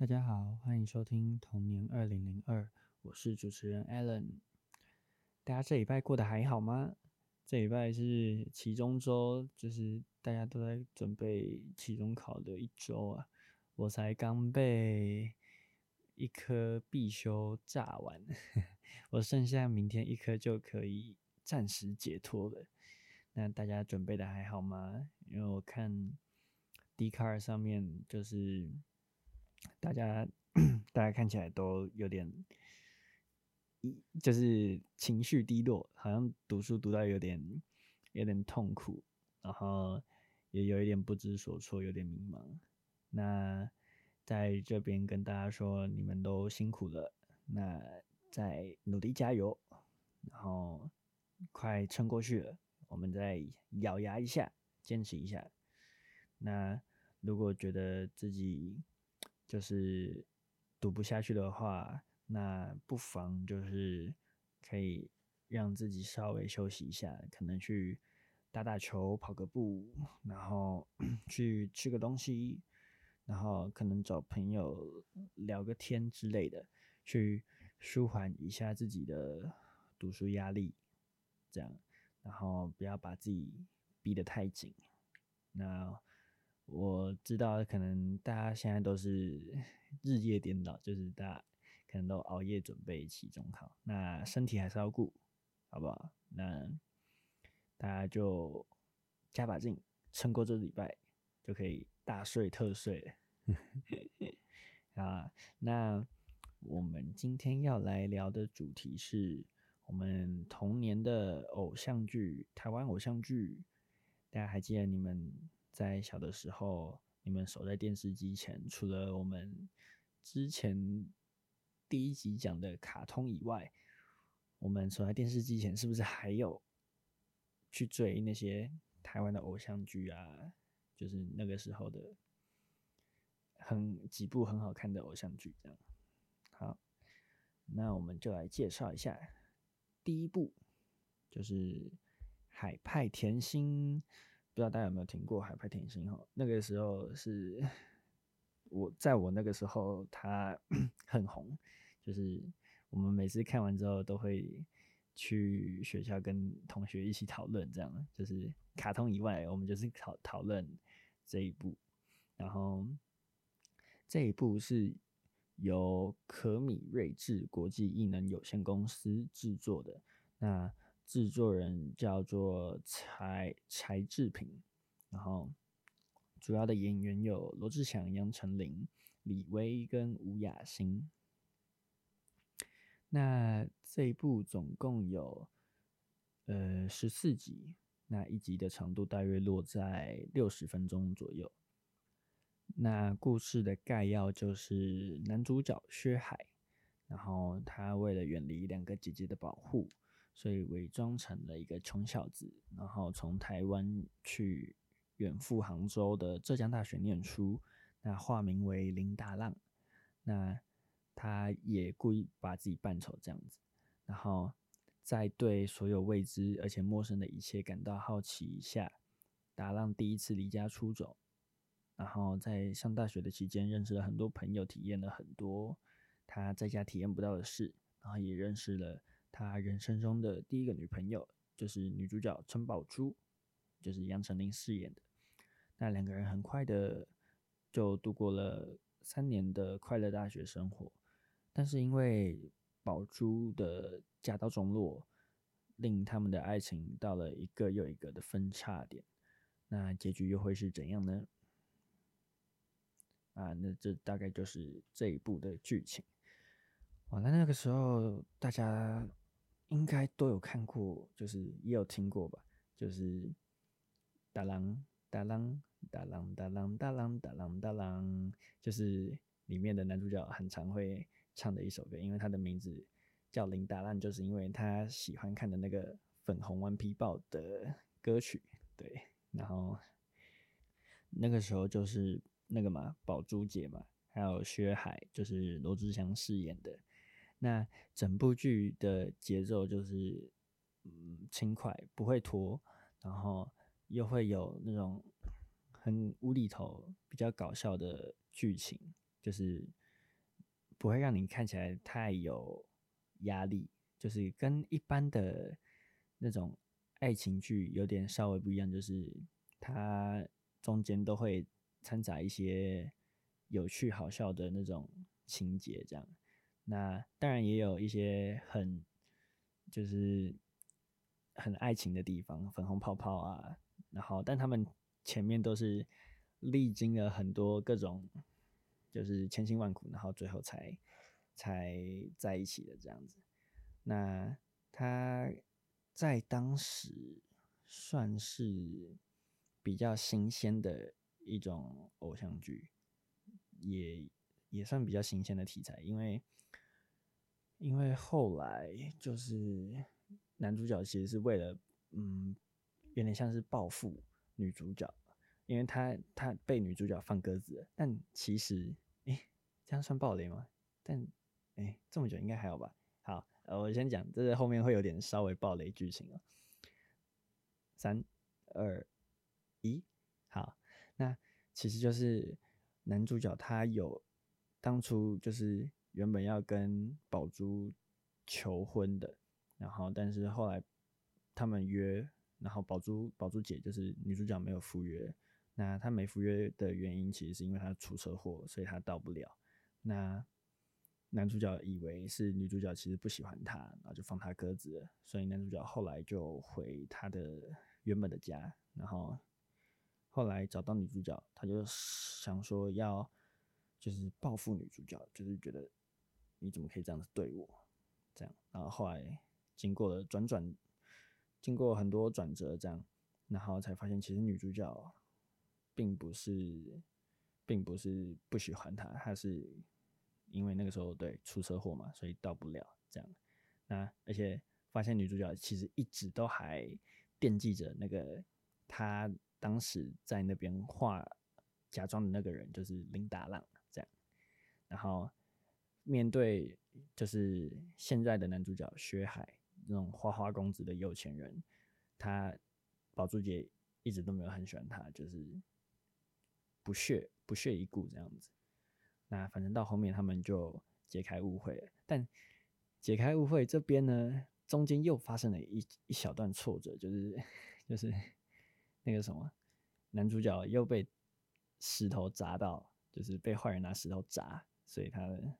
大家好，欢迎收听童年二零零二，我是主持人 Alan。大家这礼拜过得还好吗？这礼拜是期中周，就是大家都在准备期中考的一周啊。我才刚被一科必修炸完，我剩下明天一科就可以暂时解脱了。那大家准备的还好吗？因为我看 D car 上面就是。大家，大家看起来都有点，一就是情绪低落，好像读书读到有点，有点痛苦，然后也有一点不知所措，有点迷茫。那在这边跟大家说，你们都辛苦了，那再努力加油，然后快撑过去了，我们再咬牙一下，坚持一下。那如果觉得自己就是读不下去的话，那不妨就是可以让自己稍微休息一下，可能去打打球、跑个步，然后 去吃个东西，然后可能找朋友聊个天之类的，去舒缓一下自己的读书压力，这样，然后不要把自己逼得太紧。那。我知道，可能大家现在都是 日夜颠倒，就是大家可能都熬夜准备期中考，那身体还是要顾，好不好？那大家就加把劲，撑过这礼拜，就可以大睡特睡了。啊，那我们今天要来聊的主题是我们童年的偶像剧，台湾偶像剧，大家还记得你们？在小的时候，你们守在电视机前，除了我们之前第一集讲的卡通以外，我们守在电视机前是不是还有去追那些台湾的偶像剧啊？就是那个时候的很几部很好看的偶像剧，这样。好，那我们就来介绍一下第一部，就是《海派甜心》。不知道大家有没有听过《海派甜心》哈？那个时候是我在我那个时候，他 很红，就是我们每次看完之后都会去学校跟同学一起讨论，这样就是卡通以外，我们就是讨讨论这一部。然后这一部是由可米瑞智国际艺能有限公司制作的。那制作人叫做柴柴智屏，然后主要的演员有罗志祥、杨丞琳、李威跟吴雅欣。那这一部总共有呃十四集，那一集的长度大约落在六十分钟左右。那故事的概要就是男主角薛海，然后他为了远离两个姐姐的保护。所以伪装成了一个穷小子，然后从台湾去远赴杭州的浙江大学念书。那化名为林达浪，那他也故意把自己扮丑这样子，然后在对所有未知而且陌生的一切感到好奇下，达浪第一次离家出走，然后在上大学的期间认识了很多朋友，体验了很多他在家体验不到的事，然后也认识了。他人生中的第一个女朋友就是女主角陈宝珠，就是杨丞琳饰演的。那两个人很快的就度过了三年的快乐大学生活，但是因为宝珠的家道中落，令他们的爱情到了一个又一个的分叉点。那结局又会是怎样呢？啊，那这大概就是这一部的剧情。哇，那那个时候大家。应该都有看过，就是也有听过吧，就是哒啷哒啷哒啷哒啷哒啷哒啷哒啷，就是里面的男主角很常会唱的一首歌，因为他的名字叫林达浪，就是因为他喜欢看的那个粉红顽皮豹的歌曲，对，然后那个时候就是那个嘛，宝珠姐嘛，还有薛海，就是罗志祥饰演的。那整部剧的节奏就是，嗯，轻快，不会拖，然后又会有那种很无厘头、比较搞笑的剧情，就是不会让你看起来太有压力，就是跟一般的那种爱情剧有点稍微不一样，就是它中间都会掺杂一些有趣好笑的那种情节，这样。那当然也有一些很就是很爱情的地方，粉红泡泡啊，然后但他们前面都是历经了很多各种。就是千辛万苦，然后最后才才在一起的这样子。那他在当时算是比较新鲜的一种偶像剧，也也算比较新鲜的题材，因为因为后来就是男主角其实是为了嗯，有点像是报复女主角。因为他他被女主角放鸽子，但其实，哎、这样算暴雷吗？但，哎、这么久应该还好吧？好，呃，我先讲，这个后面会有点稍微暴雷剧情哦。三、二、一，好，那其实就是男主角他有当初就是原本要跟宝珠求婚的，然后但是后来他们约，然后宝珠宝珠姐就是女主角没有赴约。那她没赴约的原因，其实是因为她出车祸，所以她到不了。那男主角以为是女主角其实不喜欢他，然后就放他鸽子。所以男主角后来就回他的原本的家，然后后来找到女主角，他就想说要就是报复女主角，就是觉得你怎么可以这样子对我？这样，然后后来经过了转转，经过很多转折，这样，然后才发现其实女主角。并不是，并不是不喜欢他，他是因为那个时候对出车祸嘛，所以到不了这样。那而且发现女主角其实一直都还惦记着那个他当时在那边化假装的那个人，就是林达浪这样。然后面对就是现在的男主角薛海那种花花公子的有钱人，他宝珠姐一直都没有很喜欢他，就是。不屑不屑一顾这样子，那反正到后面他们就解开误会了。但解开误会这边呢，中间又发生了一一小段挫折，就是 就是那个什么，男主角又被石头砸到，就是被坏人拿石头砸，所以他的，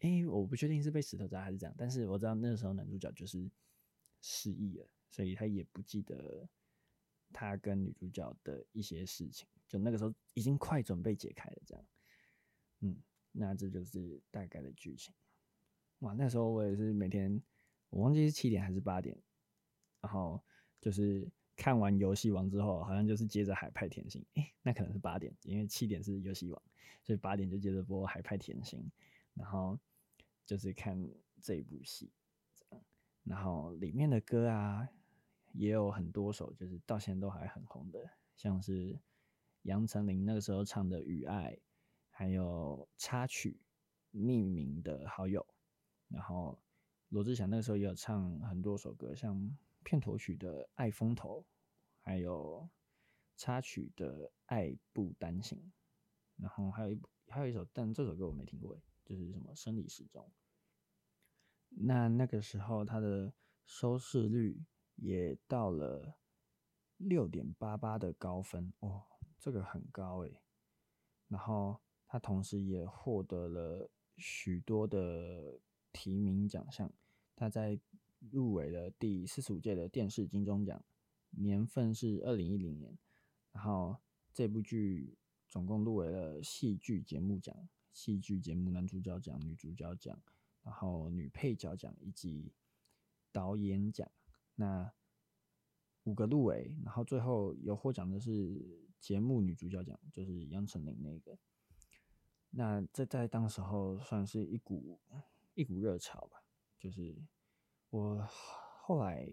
哎、我不确定是被石头砸还是这样，但是我知道那个时候男主角就是失忆了，所以他也不记得。他跟女主角的一些事情，就那个时候已经快准备解开了，这样，嗯，那这就是大概的剧情。哇，那时候我也是每天，我忘记是七点还是八点，然后就是看完游戏王之后，好像就是接着海派甜心，诶、那可能是八点，因为七点是游戏王，所以八点就接着播海派甜心，然后就是看这一部戏，然后里面的歌啊。也有很多首，就是到现在都还很红的，像是杨丞琳那个时候唱的《雨爱》，还有插曲《匿名的好友》，然后罗志祥那个时候也有唱很多首歌，像片头曲的《爱风头》，还有插曲的《爱不单行》，然后还有一还有一首，但这首歌我没听过，就是什么《生理时钟》。那那个时候他的收视率。也到了六点八八的高分哦，这个很高诶。然后他同时也获得了许多的提名奖项，他在入围了第四十五届的电视金钟奖，年份是二零一零年。然后这部剧总共入围了戏剧节目奖、戏剧节目男主角奖、女主角奖，然后女配角奖以及导演奖。那五个入围，然后最后有获奖的是节目女主角奖，就是杨丞琳那个。那这在当时候算是一股一股热潮吧。就是我后来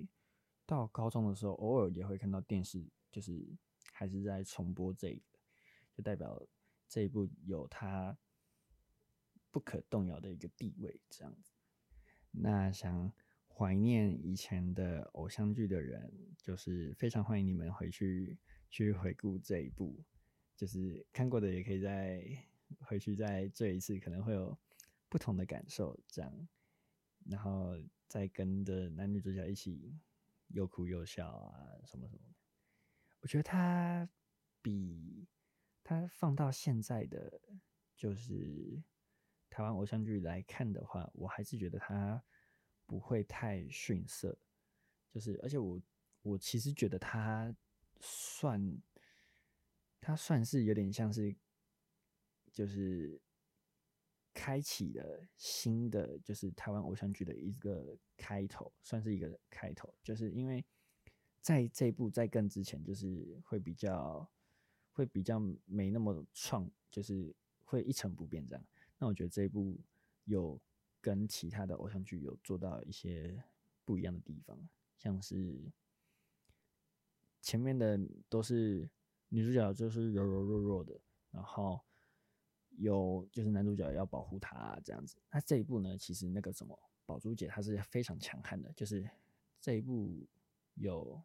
到高中的时候，偶尔也会看到电视，就是还是在重播这个，就代表这一部有它不可动摇的一个地位，这样子。那想。怀念以前的偶像剧的人，就是非常欢迎你们回去去回顾这一部，就是看过的也可以再回去再追一次，可能会有不同的感受。这样，然后再跟着男女主角一起又哭又笑啊，什么什么的。我觉得他比他放到现在的就是台湾偶像剧来看的话，我还是觉得他不会太逊色。就是，而且我我其实觉得他算。它算是有点像是，就是开启了新的，就是台湾偶像剧的一个开头，算是一个开头。就是因为在这一部在更之前，就是会比较会比较没那么创，就是会一成不变这样。那我觉得这一部有跟其他的偶像剧有做到一些不一样的地方，像是前面的都是。女主角就是柔柔弱弱的，然后有就是男主角要保护她这样子。那这一部呢，其实那个什么宝珠姐她是非常强悍的，就是这一部有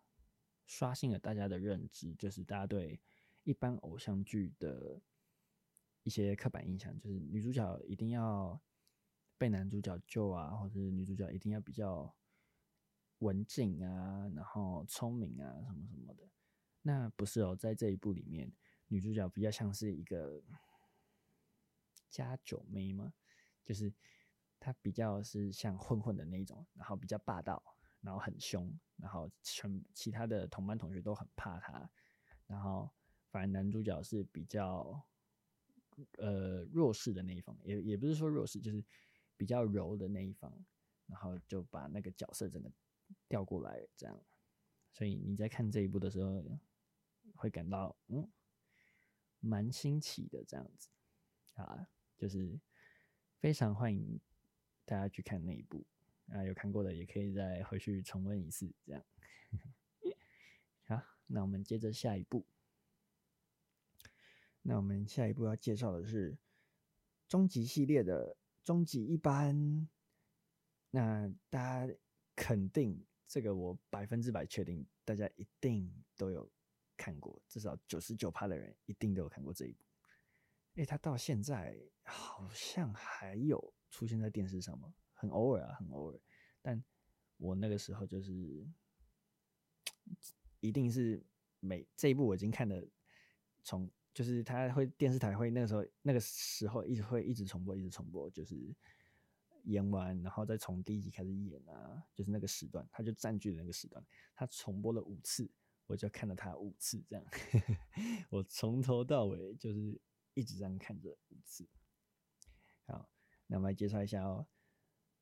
刷新了大家的认知，就是大家对一般偶像剧的一些刻板印象，就是女主角一定要被男主角救啊，或者是女主角一定要比较文静啊，然后聪明啊，什么什么的。那不是哦，在这一部里面，女主角比较像是一个家酒妹吗？就是她比较是像混混的那一种，然后比较霸道，然后很凶，然后全其他的同班同学都很怕她，然后反而男主角是比较呃弱势的那一方，也也不是说弱势，就是比较柔的那一方，然后就把那个角色整个调过来这样，所以你在看这一部的时候。会感到嗯，蛮新奇的这样子啊，就是非常欢迎大家去看那一部啊，有看过的也可以再回去重温一次这样。好，那我们接着下一部，那我们下一步要介绍的是终极系列的终极一班，那大家肯定这个我百分之百确定，大家一定都有。看过，至少九十九趴的人一定都有看过这一部。哎，他到现在好像还有出现在电视上吗？很偶尔啊，很偶尔。但我那个时候就是，一定是每这一部我已经看的，从就是他会电视台会那个时候那个时候一直会一直重播，一直重播，就是演完然后再从第一集开始演啊，就是那个时段，他就占据了那个时段，他重播了五次。我就看了他五次，这样，我从头到尾就是一直这样看着五次。好，那我们来介绍一下哦，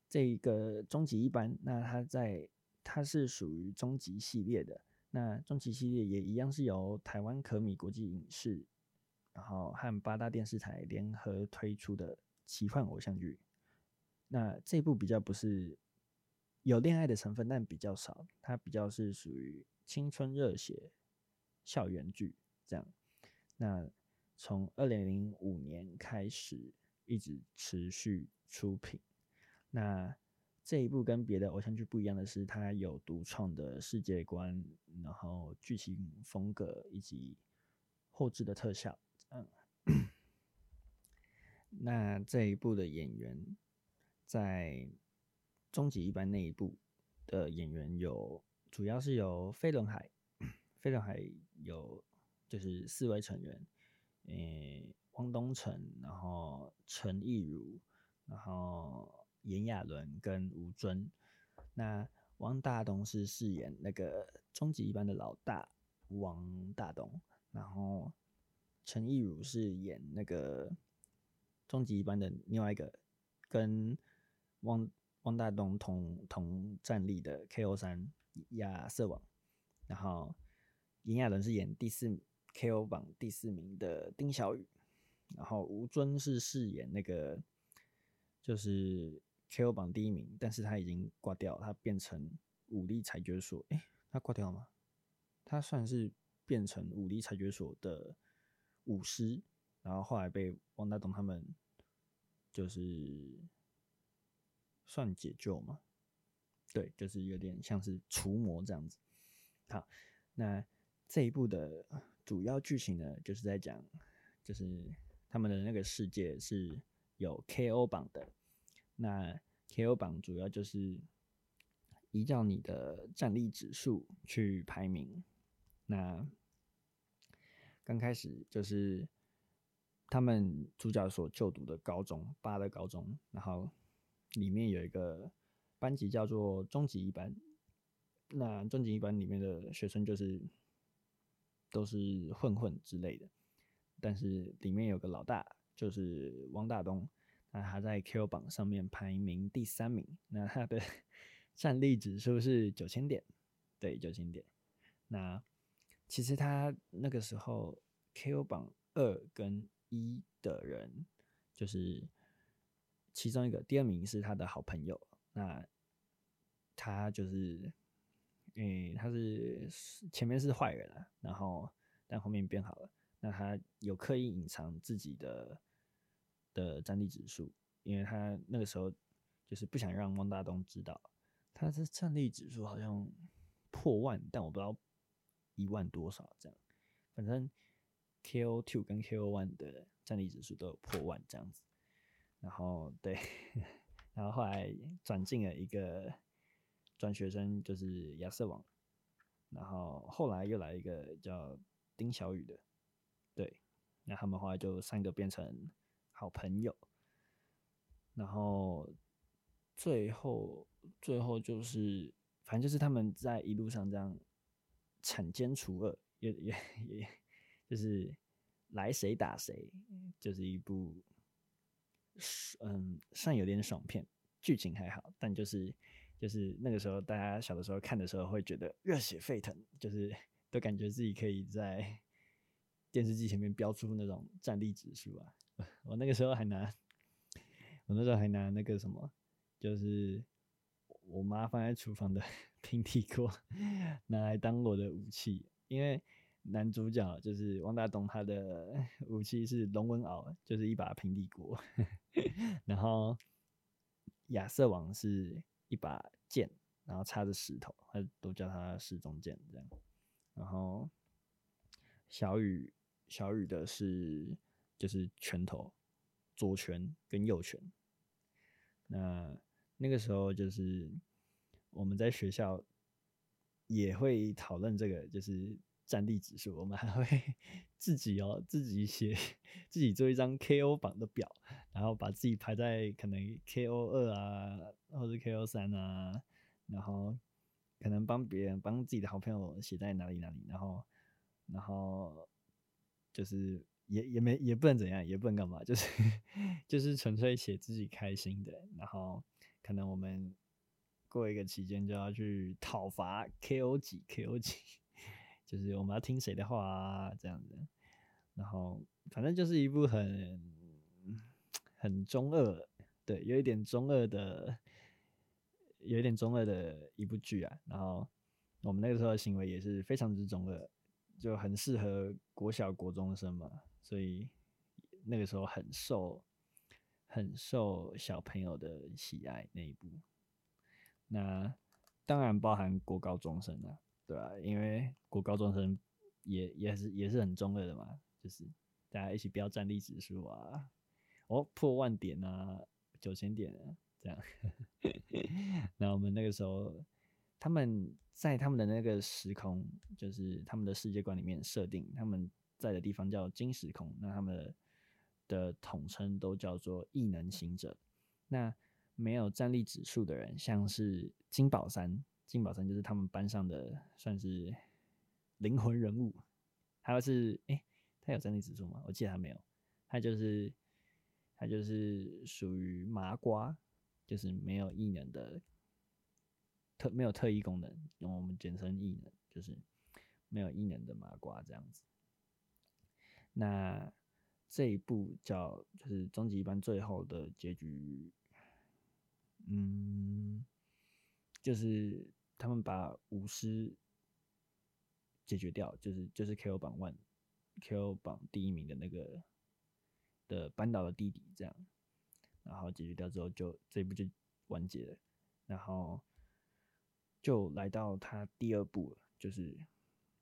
这个终极一班，那它在它是属于终极系列的。那终极系列也一样是由台湾可米国际影视，然后和八大电视台联合推出的奇幻偶像剧。那这部比较不是有恋爱的成分，但比较少，它比较是属于。青春热血校园剧这样，那从二零零五年开始一直持续出品。那这一部跟别的偶像剧不一样的是，它有独创的世界观，然后剧情风格以及后置的特效。嗯，那这一部的演员在终极一班那一部的演员有。主要是由飞轮海，飞轮海有就是四位成员，诶、汪东城，然后陈意如，然后炎亚纶跟吴尊。那汪大东是饰演那个终极一班的老大汪大东，然后陈意如是演那个终极一班的另外一个跟汪汪大东同同战力的 KO 三。亚瑟王，然后炎亚纶是演第四 KO 榜第四名的丁小雨，然后吴尊是饰演那个就是 KO 榜第一名，但是他已经挂掉，他变成武力裁决所，诶，他挂掉了吗？他算是变成武力裁决所的武师，然后后来被汪大东他们就是算解救吗？对，就是有点像是除魔这样子。好，那这一部的主要剧情呢，就是在讲，就是他们的那个世界是有 KO 榜的。那 KO 榜主要就是依照你的战力指数去排名。那刚开始就是他们主角所就读的高中，八的高中，然后里面有一个班级叫做终极一班。那终极一班里面的学生就是都是混混之类的，但是里面有个老大，就是汪大东，那他在 Q 榜上面排名第三名，那他的 战力指数是九千点，对，九千点。那其实他那个时候 KO 榜二跟一的人，就是其中一个，第二名是他的好朋友，那他就是。因为他是前面是坏人啊，然后但后面变好了。那他有刻意隐藏自己的的战力指数，因为他那个时候就是不想让汪大东知道他的战力指数好像破万，但我不知道一万多少这样。反正 KO two 跟 KO one 的战力指数都有破万这样子。然后对，然后后来转进了一个。转学生就是亚瑟王，然后后来又来一个叫丁小雨的，对，那他们后来就三个变成好朋友，然后最后最后就是反正就是他们在一路上这样铲奸除恶，也也也就是来谁打谁，就是一部嗯算有点爽片，剧情还好，但就是。就是那个时候，大家小的时候看的时候，会觉得热血沸腾，就是都感觉自己可以在电视机前面标出那种战力指数啊。我那个时候还拿，我那时候还拿那个什么，就是我妈放在厨房的平底锅，拿来当我的武器。因为男主角就是汪大东，他的 武器是龙纹鳌，就是一把平底锅。然后亚瑟王是。一把剑，然后插着石头，他都叫他石中剑这样。然后小雨，小雨的是就是拳头，左拳跟右拳。那那个时候就是我们在学校也会讨论这个，就是战力指数。我们还会 自己哦，自己写，自己做一张 KO 榜的表，然后把自己排在可能 KO 二啊。或者 KO 三啊，然后可能帮别人帮自己的好朋友写在哪里哪里，然后然后就是也也没也不能怎样，也不能干嘛，就是 就是纯粹写自己开心的。然后可能我们过一个期间就要去讨伐 KO 几 KO 几，就是我们要听谁的话啊这样子。然后反正就是一部很很中二，对，有一点中二的。有一点中二的一部剧啊，然后我们那个时候的行为也是非常之中二，就很适合国小国中生嘛，所以那个时候很受很受小朋友的喜爱那一部。那当然包含国高中生啊，对吧？因为国高中生也也是也是很中二的嘛，就是大家一起飙战力指数啊，哦破万点啊，九千点啊。这样，那我们那个时候，他们在他们的那个时空，就是他们的世界观里面设定，他们在的地方叫金时空，那他们，的统称都叫做异能行者。那没有战力指数的人，像是金宝山，金宝山就是他们班上的算是灵魂人物。他是，哎、他有战力指数吗？我记得他没有，他就是他就是属于麻瓜。就是没有异能的特，没有特异功能，用我们简称异能，就是没有异能的麻瓜这样子。那这一部叫就是终极一班最后的结局，嗯，就是他们把巫师解决掉，就是就是 KO 榜 one，KO 榜第一名的那个的班导的弟弟这样。然后解决掉之后就，这一部就完结了。然后就来到他第二部了，就是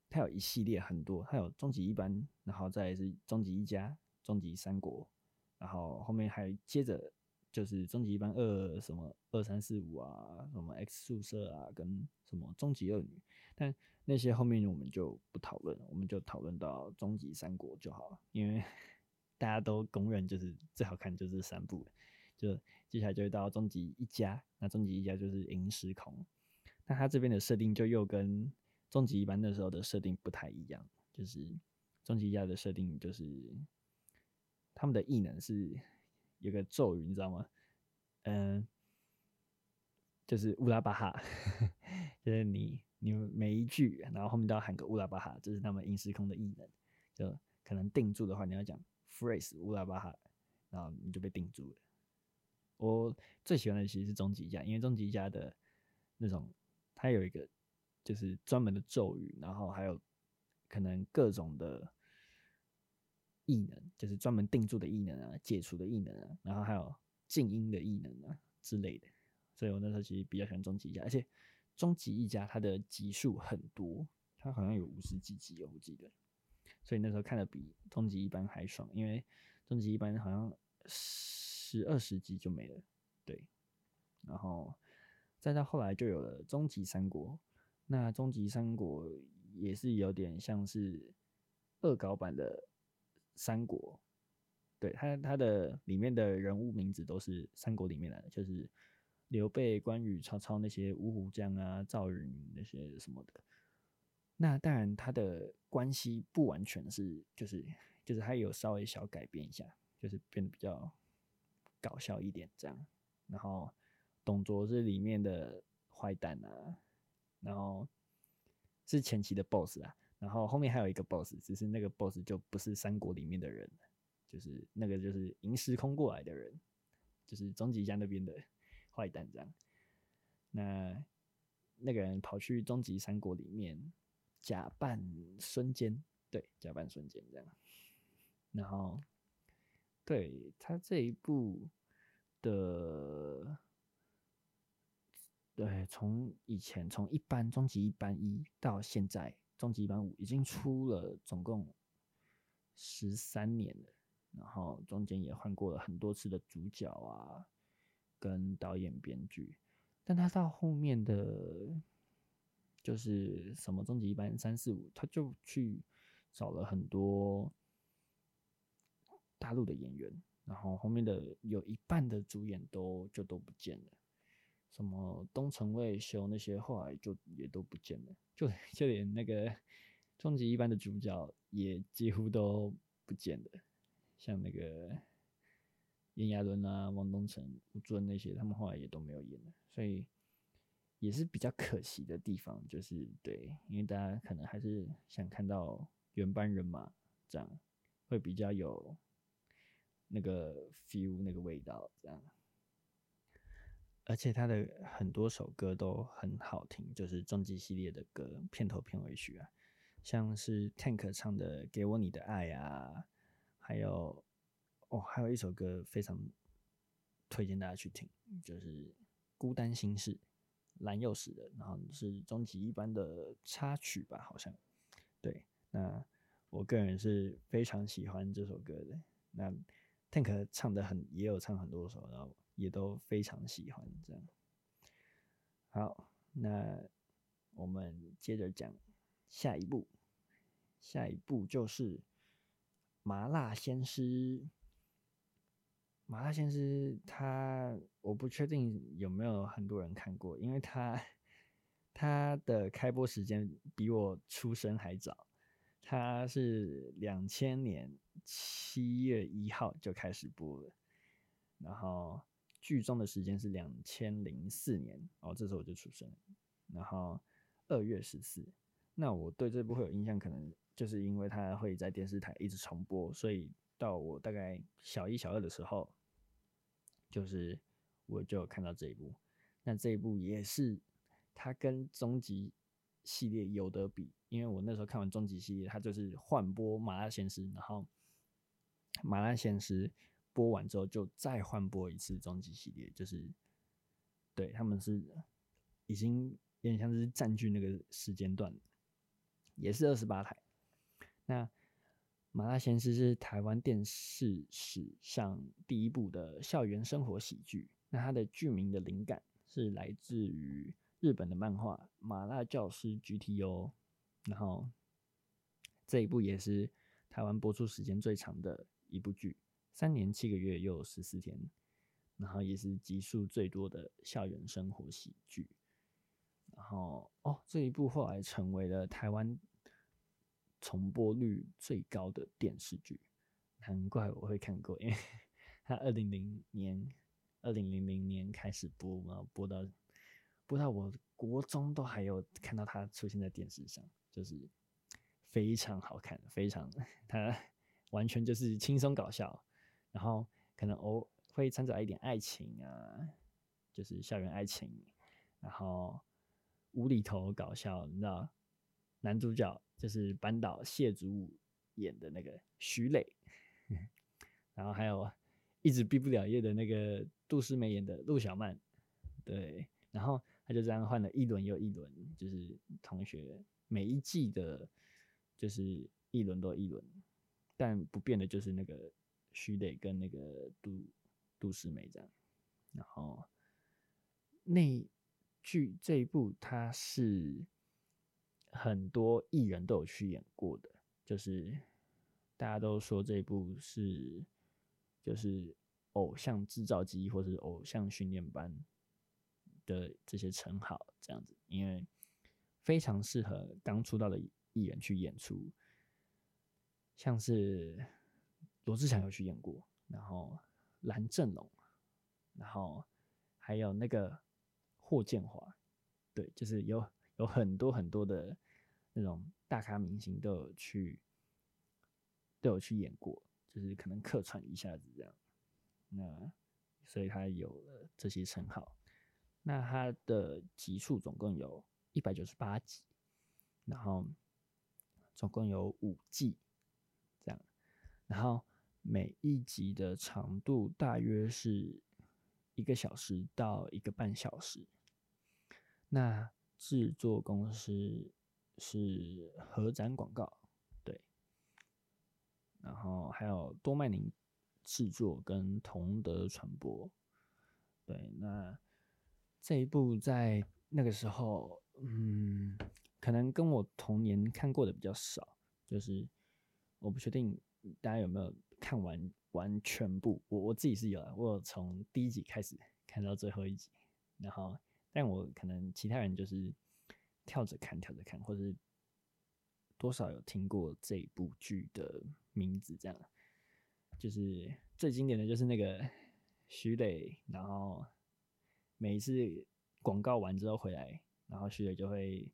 他有一系列很多，他有终极一班，然后再是终极一家、终极三国，然后后面还接着就是终极一班二什么二三四五啊，什么 X 宿舍啊，跟什么终极恶女，但那些后面我们就不讨论，我们就讨论到终极三国就好了，因为 大家都公认就是最好看就是三部，就接下来就会到终极一家，那终极一家就是银时空，那他这边的设定就又跟终极一班那时候的设定不太一样，就是终极一家的设定就是他们的异能是有个咒语，你知道吗？嗯，就是乌拉巴哈，就是你你每一句，然后后面都要喊个乌拉巴哈，这是他们银时空的异能，就可能定住的话，你要讲 phrase 乌拉巴哈，然后你就被定住了。我最喜欢的其实是终极一家，因为终极一家的那种，它有一个。就是专门的咒语，然后还有可能各种的异能，就是专门定住的异能啊，解除的异能啊，然后还有静音的异能啊之类的。所以我那时候其实比较喜欢终极一家，而且终极一家它的集数很多，它好像有五十几集，我记得。所以那时候看的比终极一班还爽，因为终极一班好像十二十集就没了，对。然后再到后来就有了终极三国。那终极三国也是有点像是恶搞版的三国，对，他他的里面的人物名字都是三国里面来的，就是刘备、关羽、曹操那些五虎将啊、赵云那些什么的。那当然，他的关系不完全是，就是就是他有稍微小改变一下，就是变得比较搞笑一点这样。然后董卓是里面的坏蛋啊。然后是前期的 boss 啊，然后后面还有一个 boss，只是那个 boss 就不是三国里面的人，就是那个就是银时空过来的人，就是终极家那边的 坏蛋这样。那那个人跑去终极三国里面假扮孙坚，对，假扮孙坚这样。然后对他这一部的。对，从以前从一般终极一般一到现在终极一班五，已经出了总共十三年了，然后中间也换过了很多次的主角啊，跟导演编剧，但他到后面的，就是什么终极一班三四五，他就去找了很多大陆的演员，然后后面的有一半的主演都就都不见了。什么东城卫修那些后来就也都不见了，就 就连那个终极一班的主角也几乎都不见了，像那个炎亚纶啊、汪东城、吴尊那些，他们后来也都没有演了，所以也是比较可惜的地方，就是对，因为大家可能还是想看到原班人马这样，会比较有那个 feel 那个味道这样。而且他的很多首歌都很好听，就是终极系列的歌片头片尾曲啊，像是 Tank 唱的《给我你的爱》啊，还有哦，还有一首歌非常推荐大家去听，就是《孤单心事》，蓝又死的，然后是终极一般的插曲吧，好像。对，那我个人是非常喜欢这首歌的。那 Tank 唱的很，也有唱很多首，然后。也都非常喜欢这样。好，那我们接着讲下一步，下一步就是《麻辣鲜师》。麻辣鲜师，他我不确定有没有很多人看过，因为他他的开播时间比我出生还早，他是两千年七月一号就开始播了，然后。剧中的时间是两千零四年哦，这时候我就出生了。然后二月十四，那我对这部会有印象，可能就是因为它会在电视台一直重播，所以到我大概小一、小二的时候，就是我就看到这一部。那这一部也是它跟终极系列有得比，因为我那时候看完终极系列，它就是换播麻辣鲜师，然后麻辣鲜师。播完之后就再换播一次终极系列，就是对他们是已经有点像是占据那个时间段，也是二十八台。那麻辣鲜师是台湾电视史上第一部的校园生活喜剧。那它的剧名的灵感是来自于日本的漫画《麻辣教师 GTO》，然后这一部也是台湾播出时间最长的一部剧，三年七个月又十四天，然后也是集数最多的校园生活喜剧。然后哦，这一部后来成为了台湾。重播率最高的电视剧，难怪我会看过，因为 它二零零年、二零零零年开始播嘛，播到播到我国中都还有看到它出现在电视上，就是非常好看，非常 它完全就是轻松搞笑，然后可能偶会掺杂一点爱情啊，就是校园爱情，然后无厘头搞笑，你知道，男主角。就是班导谢祖武演的那个徐磊，然后还有一直毕不了业的那个杜诗梅演的陆小曼，对，然后他就这样换了一轮又一轮，就是同学每一季的，就是一轮多一轮，但不变的就是那个徐磊跟那个杜杜诗梅这样，然后那剧这一部它是。很多艺人都有去演过的，就是大家都说这一部是就是偶像制造机或是偶像训练班的这些称号这样子，因为非常适合刚出道的艺人去演出，像是罗志祥有去演过，然后蓝正龙，然后还有那个霍建华，对，就是有。有很多很多的那种大咖明星都有去，都有去演过，就是可能客串一下子这样。那所以他有了这些称号。那他的集数总共有一百九十八集，然后总共有五季这样。然后每一集的长度大约是一个小时到一个半小时。那制作公司是合展广告，对，然后还有多麦宁制作跟同德传播，对，那这一部在那个时候，嗯，可能跟我童年看过的比较少，就是我不确定大家有没有看完完全部，我我自己是有，我有从第一集开始看到最后一集，然后。但我可能其他人就是跳着看，跳着看，或者是多少有听过这部剧的名字，这样。就是最经典的就是那个徐磊，然后每一次广告完之后回来，然后徐磊就会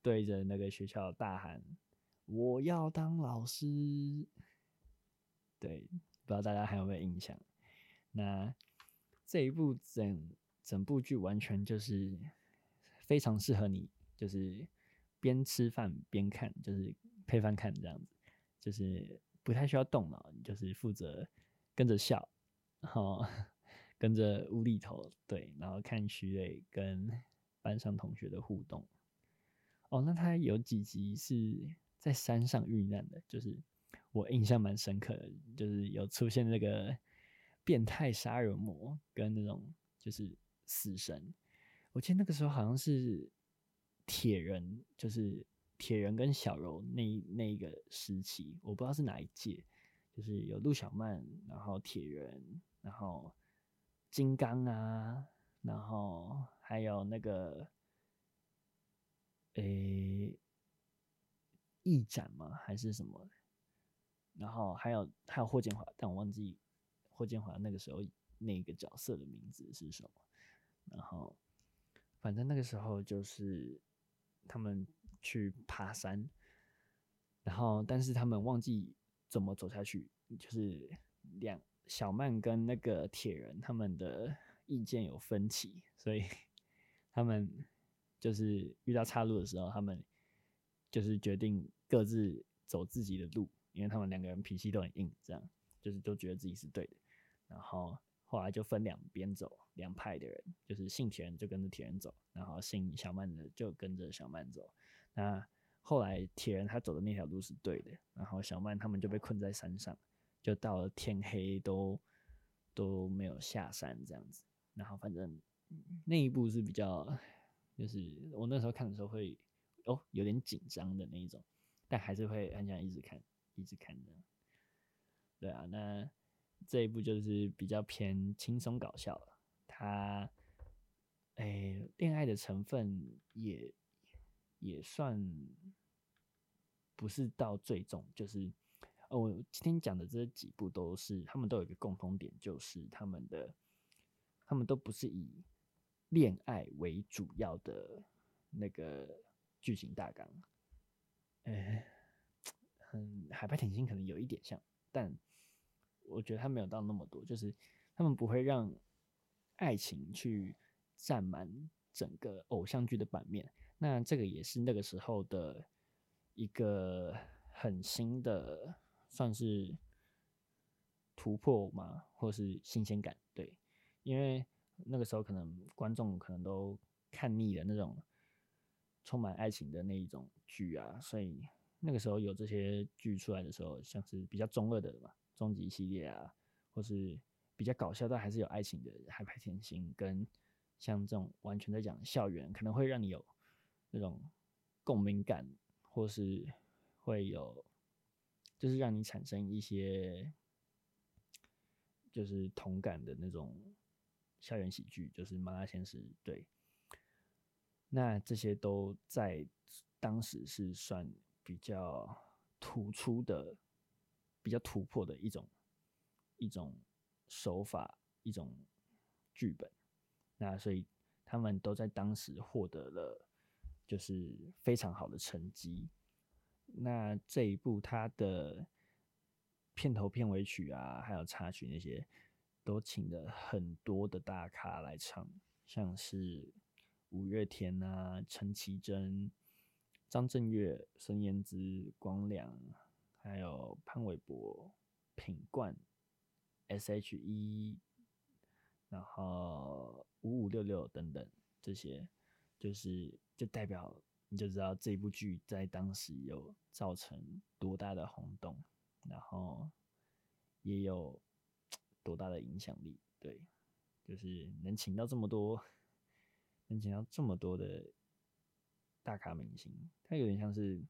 对着那个学校大喊：“我要当老师。”对，不知道大家还有没有印象？那这一部整。整部剧完全就是非常适合你，就是边吃饭边看，就是配饭看这样子，就是不太需要动脑，你就是负责跟着笑，然后 跟着无厘头，对，然后看徐磊跟班上同学的互动。哦，那他有几集是在山上遇难的，就是我印象蛮深刻的，就是有出现那个变态杀人魔跟那种就是。死神，我记得那个时候好像是铁人，就是铁人跟小柔那那一个时期，我不知道是哪一届，就是有陆小曼，然后铁人，然后金刚啊，然后还有那个诶翼展吗？还是什么？然后还有还有霍建华，但我忘记霍建华那个时候那个角色的名字是什么。然后，反正那个时候就是他们去爬山，然后但是他们忘记怎么走下去，就是两小曼跟那个铁人他们的意见有分歧，所以 他们就是遇到岔路的时候，他们就是决定各自走自己的路，因为他们两个人脾气都很硬，这样就是都觉得自己是对的，然后。后来就分两边走，两派的人，就是姓铁人就跟着铁人走，然后姓小曼的就跟着小曼走。那后来铁人他走的那条路是对的，然后小曼他们就被困在山上，就到了天黑都都没有下山这样子。然后反正那一部是比较，就是我那时候看的时候会哦有点紧张的那一种，但还是会很想一直看一直看的。对啊，那这一部就是比较偏轻松搞笑了，它哎恋爱的成分也也算不是到最重，就是哦，我今天讲的这几部都是他们都有一个共同点，就是他们的他们都不是以恋爱为主要的那个剧情大纲，哎，嗯，海派甜心可能有一点像，但我觉得他没有到那么多，就是他们不会让爱情去占满整个偶像剧的版面。那这个也是那个时候的一个很新的，算是突破嘛，或是新鲜感。对，因为那个时候可能观众可能都看腻了那种充满爱情的那一种剧啊，所以那个时候有这些剧出来的时候，像是比较中二的嘛，终极系列啊，或是比较搞笑但还是有爱情的海派甜心，跟像这种完全在讲校园，可能会让你有。那种共鸣感，或是会有，就是让你产生一些，就是同感的那种校园喜剧，就是《麻辣鲜师》对。那这些都在当时是算比较突出的、比较突破的一种一种手法、一种剧本。那所以他们都在当时获得了。就是非常好的成绩。那这一部它的片头片尾曲啊，还有插曲那些，都请了很多的大咖来唱，像是五月天啊、陈绮贞、张震岳、孙燕姿、光良，还有潘玮柏、品冠、S.H.E，然后五五六六等等这些。就是就代表你就知道这部剧在当时有造成多大的轰动，然后也有多大的影响力。对，就是能请到这么多，能请到这么多的大咖明星，他有点像是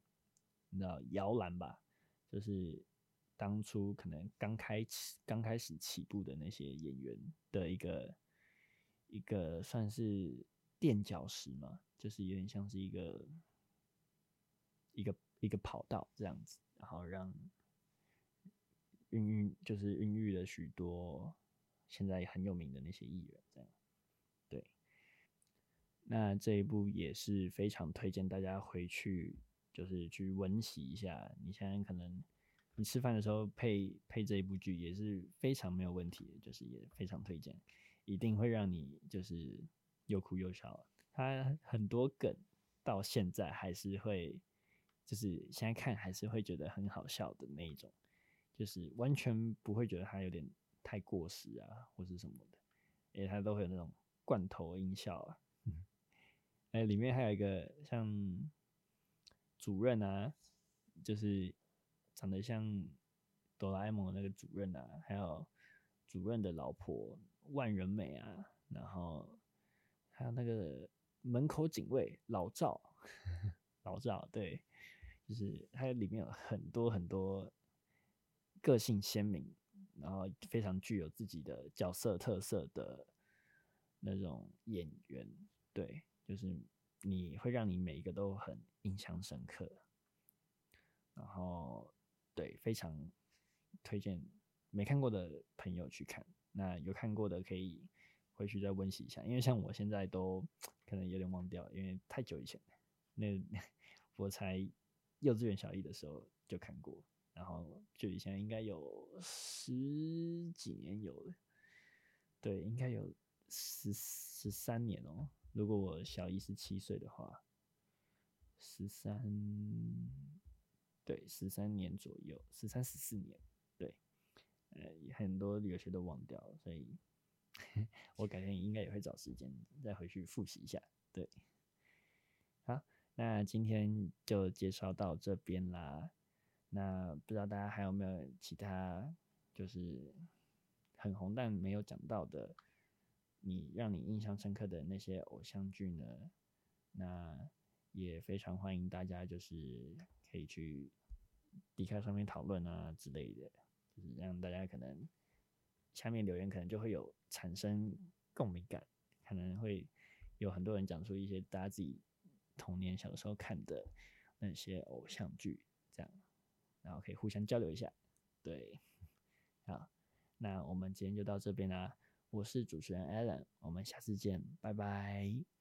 你知道摇篮吧？就是当初可能刚开始刚开始起步的那些演员的一个一个算是。垫脚石嘛，就是有点像是一个一个一个跑道这样子，然后让孕育就是孕育了许多现在很有名的那些艺人，这样。那这一部也是非常推荐大家回去，就是去温习一下。你现在可能你吃饭的时候配配这一部剧也是非常没有问题，就是也非常推荐，一定会让你就是。又哭又笑，它很多梗到现在还是会，就是现在看还是会觉得很好笑的那一种，就是完全不会觉得它有点太过时啊，或是什么的，因为它都会有那种罐头音效啊，哎，里面还有一个像主任啊，就是长得像哆啦 A 梦的那个主任啊，还有主任的老婆万人美啊，然后。还有那个门口警卫老赵，老赵对，就是它里面有很多很多个性鲜明，然后非常具有自己的角色特色的那种演员，对，就是你会让你每一个都很印象深刻，然后对，非常推荐没看过的朋友去看，那有看过的可以。回去再温习一下，因为像我现在都可能有点忘掉，因为太久以前。那 我才幼稚园小一的时候就看过，然后就以前应该有十几年有了，对，应该有十十三年哦。如果我小姨是七岁的话，十三，对，十三年左右，十三十四年，对，呃，很多有些都忘掉了，所以。我改天应该也会找时间再回去复习一下。对，好，那今天就介绍到这边啦。那不知道大家还有没有其他就是很红但没有讲到的，你让你印象深刻的那些偶像剧呢？那也非常欢迎大家就是可以去 d 卡上面讨论啊之类的，就是让大家可能下面留言可能就会有产生共鸣感，可能会有很多人讲出一些大家自己童年小时候看的那些偶像剧，这样。然后可以互相交流一下，对，好，那我们今天就到这边啦。我是主持人 Alan，我们下次见，拜拜。